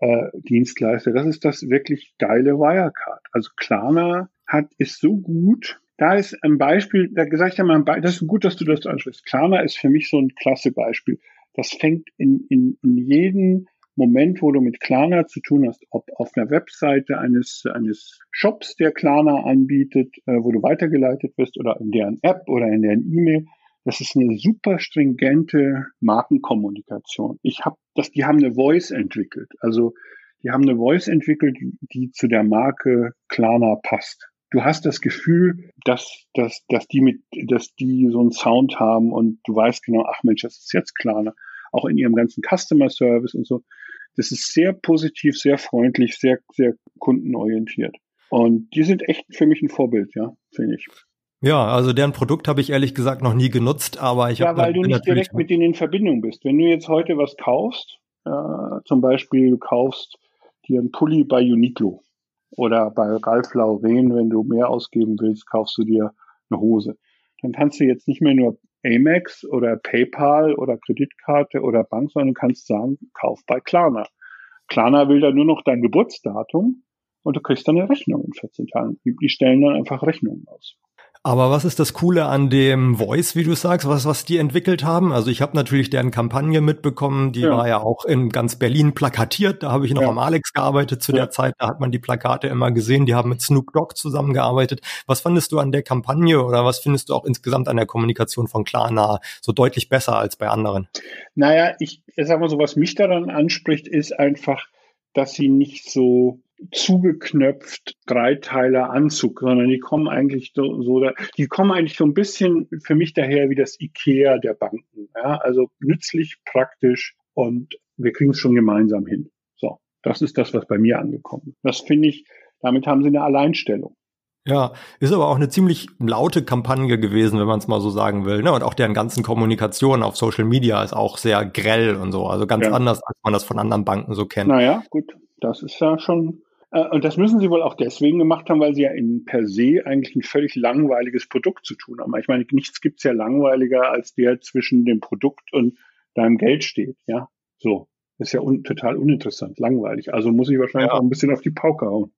äh, Dienstleister. Das ist das wirklich geile Wirecard. Also Klarna hat, ist so gut. Da ist ein Beispiel, da sag ich ja mal, das ist gut, dass du das ansprichst. Klarna ist für mich so ein klasse Beispiel. Das fängt in, in, in jedem Moment, wo du mit Klarna zu tun hast, ob auf einer Webseite eines, eines Shops, der Klarna anbietet, äh, wo du weitergeleitet wirst oder in deren App oder in deren E-Mail, das ist eine super stringente Markenkommunikation. Ich habe das, die haben eine Voice entwickelt. Also die haben eine Voice entwickelt, die zu der Marke Klarna passt. du hast das Gefühl, dass, dass, dass die mit, dass die so einen Sound haben und du weißt genau, ach Mensch, das ist jetzt klar. Ne? Auch in ihrem ganzen Customer Service und so. Das ist sehr positiv, sehr freundlich, sehr, sehr kundenorientiert. Und die sind echt für mich ein Vorbild, ja, finde ich. Ja, also deren Produkt habe ich ehrlich gesagt noch nie genutzt, aber ich habe. Ja, weil du nicht direkt mit denen in Verbindung bist. Wenn du jetzt heute was kaufst, äh, zum Beispiel du kaufst dir einen Pulli bei Uniqlo oder bei Ralph Lauren, wenn du mehr ausgeben willst, kaufst du dir eine Hose. Dann kannst du jetzt nicht mehr nur Amex oder PayPal oder Kreditkarte oder Bank, sondern du kannst sagen, kauf bei Klarna. Klarna will dann nur noch dein Geburtsdatum und du kriegst dann eine Rechnung in 14 Tagen. Die stellen dann einfach Rechnungen aus. Aber was ist das Coole an dem Voice, wie du sagst, was, was die entwickelt haben? Also ich habe natürlich deren Kampagne mitbekommen, die ja. war ja auch in ganz Berlin plakatiert. Da habe ich noch ja. am Alex gearbeitet zu ja. der Zeit, da hat man die Plakate immer gesehen, die haben mit Snoop Dogg zusammengearbeitet. Was fandest du an der Kampagne oder was findest du auch insgesamt an der Kommunikation von Klarna so deutlich besser als bei anderen? Naja, ich, ich sag mal so, was mich daran anspricht, ist einfach, dass sie nicht so zugeknöpft Dreiteiler Anzug, sondern die kommen eigentlich so, so die kommen eigentlich so ein bisschen für mich daher wie das Ikea der Banken. Ja? Also nützlich, praktisch und wir kriegen es schon gemeinsam hin. So, das ist das, was bei mir angekommen ist. Das finde ich, damit haben sie eine Alleinstellung. Ja, ist aber auch eine ziemlich laute Kampagne gewesen, wenn man es mal so sagen will. Ne? Und auch deren ganzen Kommunikation auf Social Media ist auch sehr grell und so. Also ganz ja. anders, als man das von anderen Banken so kennt. Naja, gut. Das ist ja schon und das müssen sie wohl auch deswegen gemacht haben, weil sie ja in per se eigentlich ein völlig langweiliges Produkt zu tun haben. Ich meine, nichts gibt's ja langweiliger, als der zwischen dem Produkt und deinem Geld steht. Ja, so. ist ja un total uninteressant, langweilig. Also muss ich wahrscheinlich ja. auch ein bisschen auf die Pauke hauen.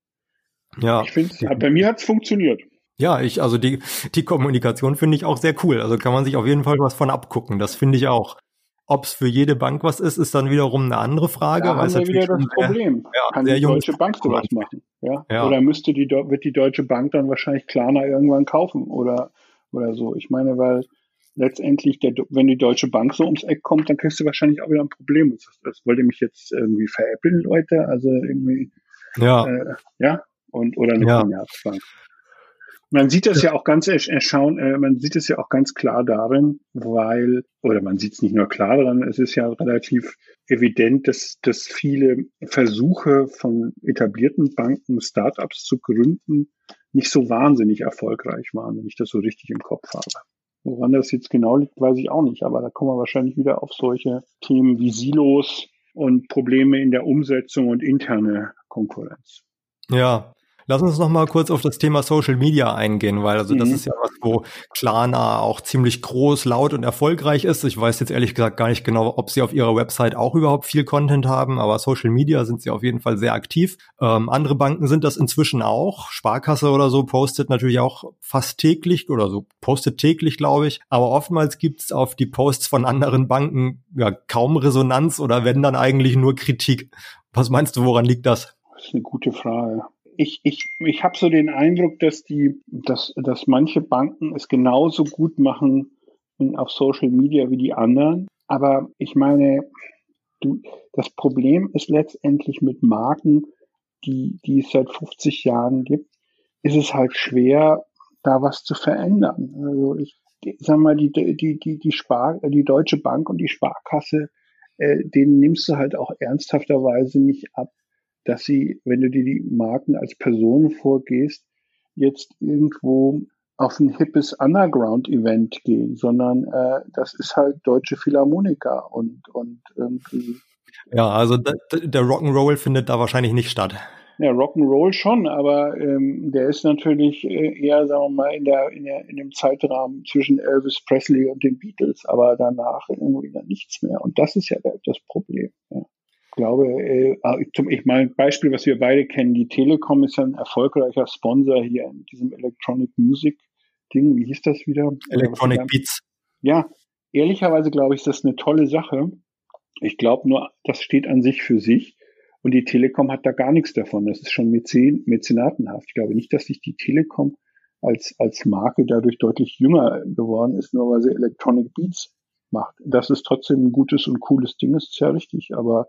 Ja. Ich finde, bei mir hat's funktioniert. Ja, ich, also die, die Kommunikation finde ich auch sehr cool. Also kann man sich auf jeden Fall was von abgucken. Das finde ich auch. Ob es für jede Bank was ist, ist dann wiederum eine andere Frage. Da haben wir wieder das Problem. Ja, Kann die Deutsche Bank sowas machen? Ja? ja? Oder müsste die, wird die Deutsche Bank dann wahrscheinlich Klarna irgendwann kaufen oder, oder so? Ich meine, weil letztendlich, der, wenn die Deutsche Bank so ums Eck kommt, dann kriegst du wahrscheinlich auch wieder ein Problem. Das, das wollte mich jetzt irgendwie veräppeln, Leute. Also irgendwie, ja, äh, ja, und oder eine ja. Commerzbank. Man sieht das ja auch ganz erschauen, äh, man sieht es ja auch ganz klar darin, weil, oder man sieht es nicht nur klar daran, es ist ja relativ evident, dass, dass viele Versuche von etablierten Banken, Startups zu gründen, nicht so wahnsinnig erfolgreich waren, wenn ich das so richtig im Kopf habe. Woran das jetzt genau liegt, weiß ich auch nicht, aber da kommen wir wahrscheinlich wieder auf solche Themen wie Silos und Probleme in der Umsetzung und interne Konkurrenz. Ja, Lass uns noch mal kurz auf das Thema Social Media eingehen, weil also mhm. das ist ja was, wo Klarna auch ziemlich groß, laut und erfolgreich ist. Ich weiß jetzt ehrlich gesagt gar nicht genau, ob sie auf ihrer Website auch überhaupt viel Content haben, aber Social Media sind sie auf jeden Fall sehr aktiv. Ähm, andere Banken sind das inzwischen auch. Sparkasse oder so postet natürlich auch fast täglich oder so postet täglich, glaube ich. Aber oftmals gibt's auf die Posts von anderen Banken ja kaum Resonanz oder wenn dann eigentlich nur Kritik. Was meinst du, woran liegt das? Das ist eine gute Frage ich, ich, ich habe so den Eindruck, dass die, dass, dass manche Banken es genauso gut machen auf Social Media wie die anderen. Aber ich meine, du, das Problem ist letztendlich mit Marken, die, die es seit 50 Jahren gibt, ist es halt schwer, da was zu verändern. Also ich sag mal, die, die, die, die, Spar, die Deutsche Bank und die Sparkasse, äh, denen nimmst du halt auch ernsthafterweise nicht ab, dass sie, wenn du dir die Marken als Person vorgehst, jetzt irgendwo auf ein hippes Underground-Event gehen, sondern äh, das ist halt deutsche Philharmoniker und, und irgendwie. Ja, also der Rock'n'Roll findet da wahrscheinlich nicht statt. Ja, Rock'n'Roll schon, aber ähm, der ist natürlich äh, eher, sagen wir mal, in der, in der in dem Zeitrahmen zwischen Elvis Presley und den Beatles, aber danach irgendwie dann nichts mehr. Und das ist ja das Problem. Ja glaube, äh, ah, zum, ich meine, Beispiel, was wir beide kennen, die Telekom ist ja ein erfolgreicher Sponsor hier in diesem Electronic Music Ding. Wie hieß das wieder? Electronic Beats. Ja, ehrlicherweise glaube ich, ist das eine tolle Sache. Ich glaube nur, das steht an sich für sich. Und die Telekom hat da gar nichts davon. Das ist schon Mäzen, mäzenatenhaft. Ich glaube nicht, dass sich die Telekom als, als Marke dadurch deutlich jünger geworden ist, nur weil sie Electronic Beats macht. Das ist trotzdem ein gutes und cooles Ding, ist ja richtig, aber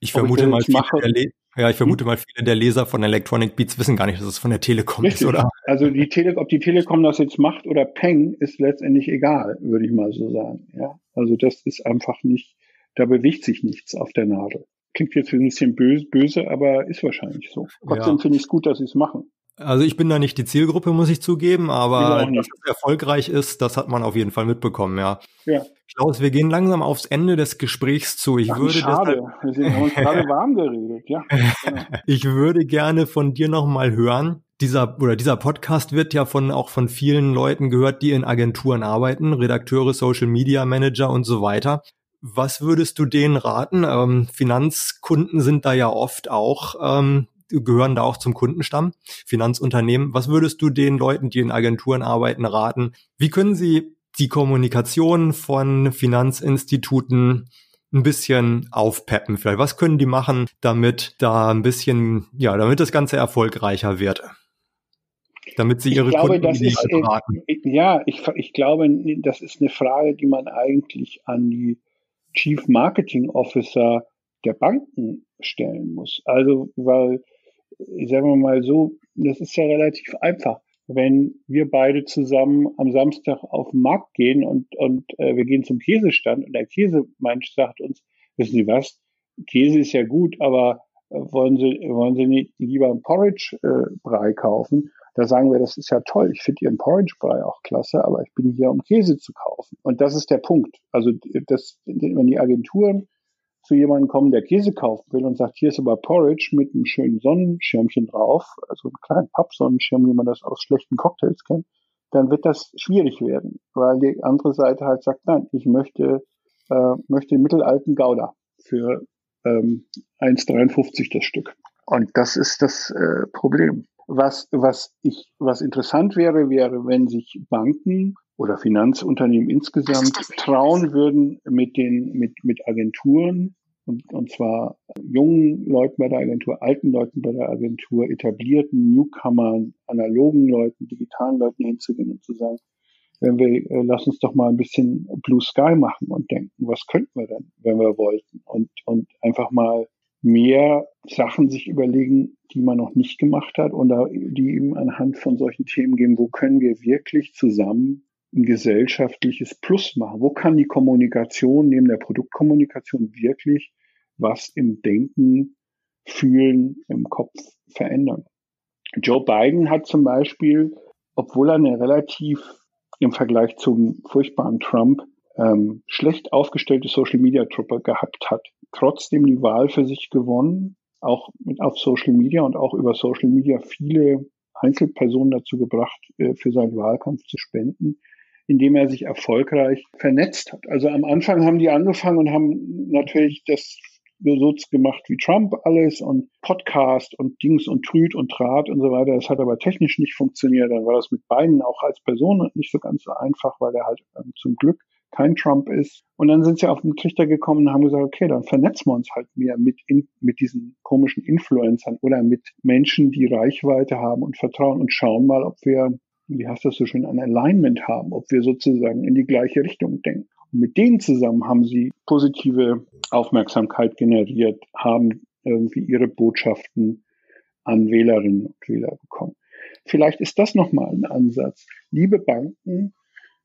ich vermute mal, viele der, Ja, ich vermute mal, viele der Leser von Electronic Beats wissen gar nicht, dass es von der Telekom Richtig. ist, oder? Also die Tele ob die Telekom das jetzt macht oder Peng, ist letztendlich egal, würde ich mal so sagen. Ja, also das ist einfach nicht, da bewegt sich nichts auf der Nadel. Klingt jetzt ein bisschen böse, böse aber ist wahrscheinlich so. Trotzdem ja. finde ich es gut, dass sie es machen. Also ich bin da nicht die Zielgruppe, muss ich zugeben, aber dass es erfolgreich ist, das hat man auf jeden Fall mitbekommen, ja. Ja. Klaus, wir gehen langsam aufs Ende des Gesprächs zu. Ich Ach, würde schade. wir sind uns gerade warm geredet, ja. Genau. ich würde gerne von dir nochmal hören. Dieser oder dieser Podcast wird ja von auch von vielen Leuten gehört, die in Agenturen arbeiten, Redakteure, Social Media Manager und so weiter. Was würdest du denen raten? Ähm, Finanzkunden sind da ja oft auch ähm, gehören da auch zum Kundenstamm, Finanzunternehmen. Was würdest du den Leuten, die in Agenturen arbeiten, raten? Wie können sie die Kommunikation von Finanzinstituten ein bisschen aufpeppen vielleicht? Was können die machen, damit da ein bisschen, ja, damit das Ganze erfolgreicher wird? Damit sie ihre ich glaube, Kunden das ist, beraten. Ja, ich, ich glaube, das ist eine Frage, die man eigentlich an die Chief Marketing Officer der Banken stellen muss. Also, weil sagen wir mal so, das ist ja relativ einfach. Wenn wir beide zusammen am Samstag auf den Markt gehen und, und äh, wir gehen zum Käsestand und der Käsemensch sagt uns, wissen Sie was, Käse ist ja gut, aber äh, wollen Sie, wollen Sie nicht lieber einen Porridge-Brei kaufen? Da sagen wir, das ist ja toll, ich finde Ihren Porridge-Brei auch klasse, aber ich bin hier, um Käse zu kaufen. Und das ist der Punkt. Also das, wenn die Agenturen zu jemandem kommen, der Käse kaufen will und sagt, hier ist aber Porridge mit einem schönen Sonnenschirmchen drauf, also einen kleinen Pappsonnenschirm, wie man das aus schlechten Cocktails kennt, dann wird das schwierig werden, weil die andere Seite halt sagt, nein, ich möchte, äh, möchte den mittelalten Gouda für ähm, 1,53 das Stück. Und das ist das äh, Problem. Was, was ich, was interessant wäre, wäre, wenn sich Banken oder Finanzunternehmen insgesamt trauen würden, mit den, mit, mit Agenturen und, und zwar jungen Leuten bei der Agentur, alten Leuten bei der Agentur, etablierten Newcomern, analogen Leuten, digitalen Leuten hinzugehen und zu sagen, wenn wir, äh, lass uns doch mal ein bisschen Blue Sky machen und denken, was könnten wir denn, wenn wir wollten? Und, und einfach mal mehr Sachen sich überlegen, die man noch nicht gemacht hat und die eben anhand von solchen Themen geben, wo können wir wirklich zusammen ein gesellschaftliches Plus machen? Wo kann die Kommunikation neben der Produktkommunikation wirklich was im Denken, Fühlen, im Kopf verändern? Joe Biden hat zum Beispiel, obwohl er eine relativ im Vergleich zum furchtbaren Trump ähm, schlecht aufgestellte Social Media Truppe gehabt hat, trotzdem die Wahl für sich gewonnen, auch mit auf Social Media und auch über Social Media viele Einzelpersonen dazu gebracht, äh, für seinen Wahlkampf zu spenden indem er sich erfolgreich vernetzt hat. Also am Anfang haben die angefangen und haben natürlich das so gemacht wie Trump alles und Podcast und Dings und Trüd und Draht und so weiter. Das hat aber technisch nicht funktioniert. Dann war das mit beiden auch als Person nicht so ganz so einfach, weil er halt ähm, zum Glück kein Trump ist. Und dann sind sie auf den Trichter gekommen und haben gesagt, okay, dann vernetzen wir uns halt mehr mit, in, mit diesen komischen Influencern oder mit Menschen, die Reichweite haben und Vertrauen und schauen mal, ob wir wie heißt das so schön, ein Alignment haben, ob wir sozusagen in die gleiche Richtung denken. Mit denen zusammen haben sie positive Aufmerksamkeit generiert, haben irgendwie ihre Botschaften an Wählerinnen und Wähler bekommen. Vielleicht ist das nochmal ein Ansatz. Liebe Banken,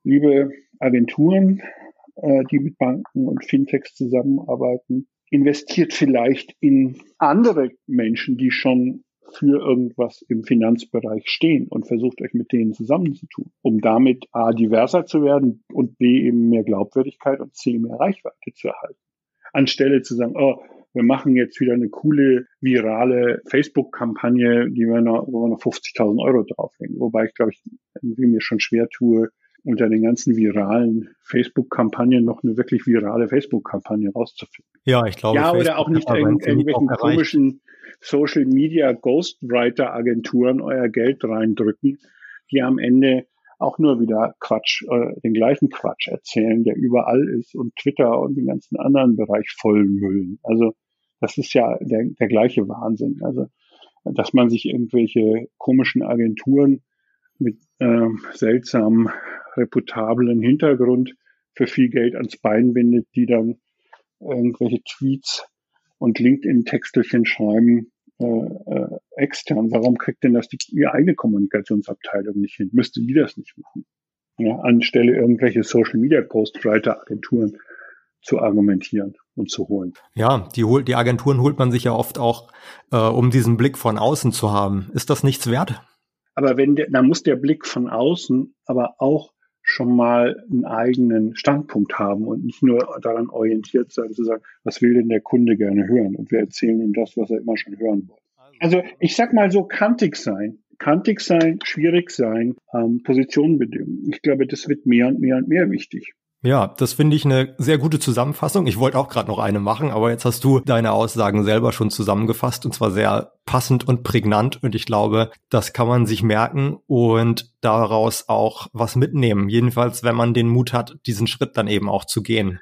liebe Agenturen, äh, die mit Banken und Fintechs zusammenarbeiten, investiert vielleicht in andere Menschen, die schon für irgendwas im Finanzbereich stehen und versucht euch mit denen zusammenzutun, um damit A diverser zu werden und B eben mehr Glaubwürdigkeit und C mehr Reichweite zu erhalten. Anstelle zu sagen, oh, wir machen jetzt wieder eine coole virale Facebook-Kampagne, die wir noch, wo wir noch 50.000 Euro drauflegen. Wobei ich glaube ich irgendwie mir schon schwer tue, unter den ganzen viralen Facebook-Kampagnen noch eine wirklich virale Facebook-Kampagne rauszufinden. Ja, ich glaube. Ja, Facebook oder auch nicht irgendwelchen komischen Social Media Ghostwriter Agenturen euer Geld reindrücken, die am Ende auch nur wieder Quatsch, äh, den gleichen Quatsch erzählen, der überall ist und Twitter und den ganzen anderen Bereich vollmüllen. Also das ist ja der, der gleiche Wahnsinn. Also dass man sich irgendwelche komischen Agenturen mit äh, seltsamen, reputablen Hintergrund für viel Geld ans Bein bindet, die dann irgendwelche Tweets und LinkedIn-Textelchen schreiben, äh, äh, extern. Warum kriegt denn das die, die eigene Kommunikationsabteilung nicht hin? Müsste die das nicht machen? Ja, anstelle irgendwelche Social Media Ghostwriter Agenturen zu argumentieren und zu holen. Ja, die, hol die Agenturen holt man sich ja oft auch, äh, um diesen Blick von außen zu haben. Ist das nichts wert? Aber wenn der, dann muss der Blick von außen aber auch schon mal einen eigenen Standpunkt haben und nicht nur daran orientiert sein, zu sagen, was will denn der Kunde gerne hören? Und wir erzählen ihm das, was er immer schon hören wollte. Also ich sag mal so kantig sein. Kantig sein, schwierig sein, ähm, Positionen bedingen. Ich glaube, das wird mehr und mehr und mehr wichtig. Ja, das finde ich eine sehr gute Zusammenfassung. Ich wollte auch gerade noch eine machen, aber jetzt hast du deine Aussagen selber schon zusammengefasst und zwar sehr passend und prägnant und ich glaube, das kann man sich merken und daraus auch was mitnehmen. Jedenfalls, wenn man den Mut hat, diesen Schritt dann eben auch zu gehen.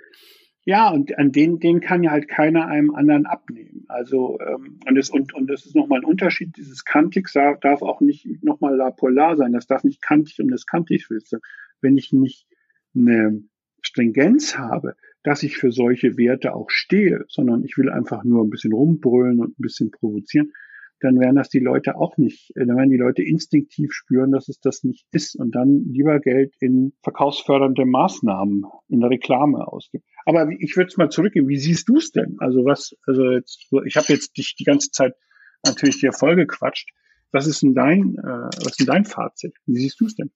Ja, und an den, den kann ja halt keiner einem anderen abnehmen. Also ähm, und es und und das ist nochmal ein Unterschied. Dieses kantig darf auch nicht nochmal la polar sein. Das darf nicht kantig um das kantig willst. Wenn ich nicht eine Stringenz habe, dass ich für solche Werte auch stehe, sondern ich will einfach nur ein bisschen rumbrüllen und ein bisschen provozieren, dann werden das die Leute auch nicht, äh, dann werden die Leute instinktiv spüren, dass es das nicht ist und dann lieber Geld in verkaufsfördernde Maßnahmen, in der Reklame ausgeben. Aber ich würde es mal zurückgehen. Wie siehst du es denn? Also was, also jetzt, ich habe jetzt dich die ganze Zeit natürlich dir vollgequatscht. Was ist denn dein, äh, was ist denn dein Fazit? Wie siehst du es denn?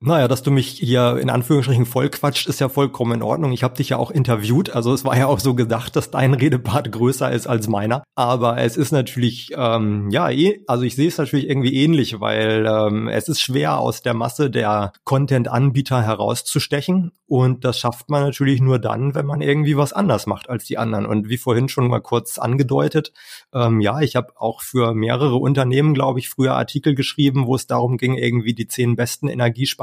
Naja, dass du mich hier in Anführungsstrichen vollquatscht, ist ja vollkommen in Ordnung. Ich habe dich ja auch interviewt, also es war ja auch so gedacht, dass dein Redepart größer ist als meiner. Aber es ist natürlich, ähm, ja, eh, also ich sehe es natürlich irgendwie ähnlich, weil ähm, es ist schwer aus der Masse der Content-Anbieter herauszustechen. Und das schafft man natürlich nur dann, wenn man irgendwie was anders macht als die anderen. Und wie vorhin schon mal kurz angedeutet, ähm, ja, ich habe auch für mehrere Unternehmen, glaube ich, früher Artikel geschrieben, wo es darum ging, irgendwie die zehn besten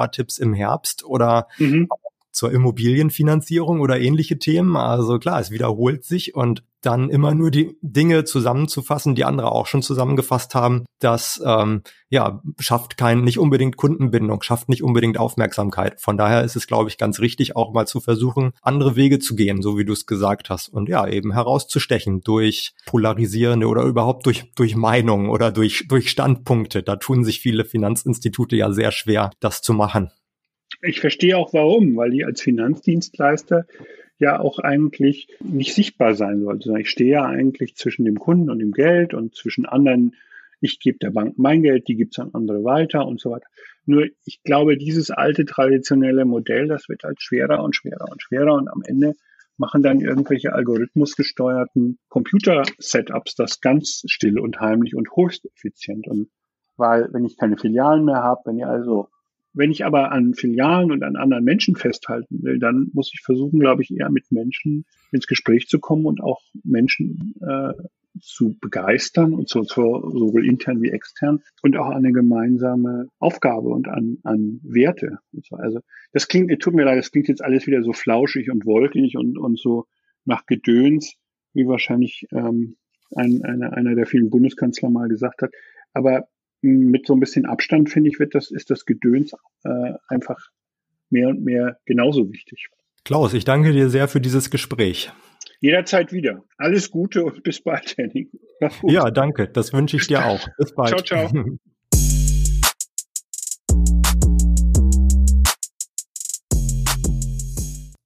Energiespartipps im Herbst oder mhm zur Immobilienfinanzierung oder ähnliche Themen. Also klar, es wiederholt sich und dann immer nur die Dinge zusammenzufassen, die andere auch schon zusammengefasst haben, das ähm, ja schafft kein nicht unbedingt Kundenbindung, schafft nicht unbedingt Aufmerksamkeit. Von daher ist es, glaube ich, ganz richtig, auch mal zu versuchen, andere Wege zu gehen, so wie du es gesagt hast, und ja eben herauszustechen durch polarisierende oder überhaupt durch durch Meinungen oder durch durch Standpunkte. Da tun sich viele Finanzinstitute ja sehr schwer, das zu machen ich verstehe auch warum, weil die als Finanzdienstleister ja auch eigentlich nicht sichtbar sein sollte. Ich stehe ja eigentlich zwischen dem Kunden und dem Geld und zwischen anderen, ich gebe der Bank mein Geld, die gibt es an andere weiter und so weiter. Nur ich glaube, dieses alte traditionelle Modell, das wird halt schwerer und schwerer und schwerer und am Ende machen dann irgendwelche algorithmusgesteuerten Computer-Setups das ganz still und heimlich und höchst effizient. Und weil, wenn ich keine Filialen mehr habe, wenn ihr also wenn ich aber an Filialen und an anderen Menschen festhalten will, dann muss ich versuchen, glaube ich, eher mit Menschen ins Gespräch zu kommen und auch Menschen äh, zu begeistern und so, sowohl intern wie extern und auch eine gemeinsame Aufgabe und an, an Werte. So. Also das klingt, tut mir leid, das klingt jetzt alles wieder so flauschig und wolkig und, und so nach Gedöns, wie wahrscheinlich ähm, ein, eine, einer der vielen Bundeskanzler mal gesagt hat. Aber mit so ein bisschen Abstand, finde ich, wird das, ist das Gedöns äh, einfach mehr und mehr genauso wichtig. Klaus, ich danke dir sehr für dieses Gespräch. Jederzeit wieder. Alles Gute und bis bald, Henning. Ja, danke. Das wünsche ich dir auch. Bis bald. Ciao, ciao.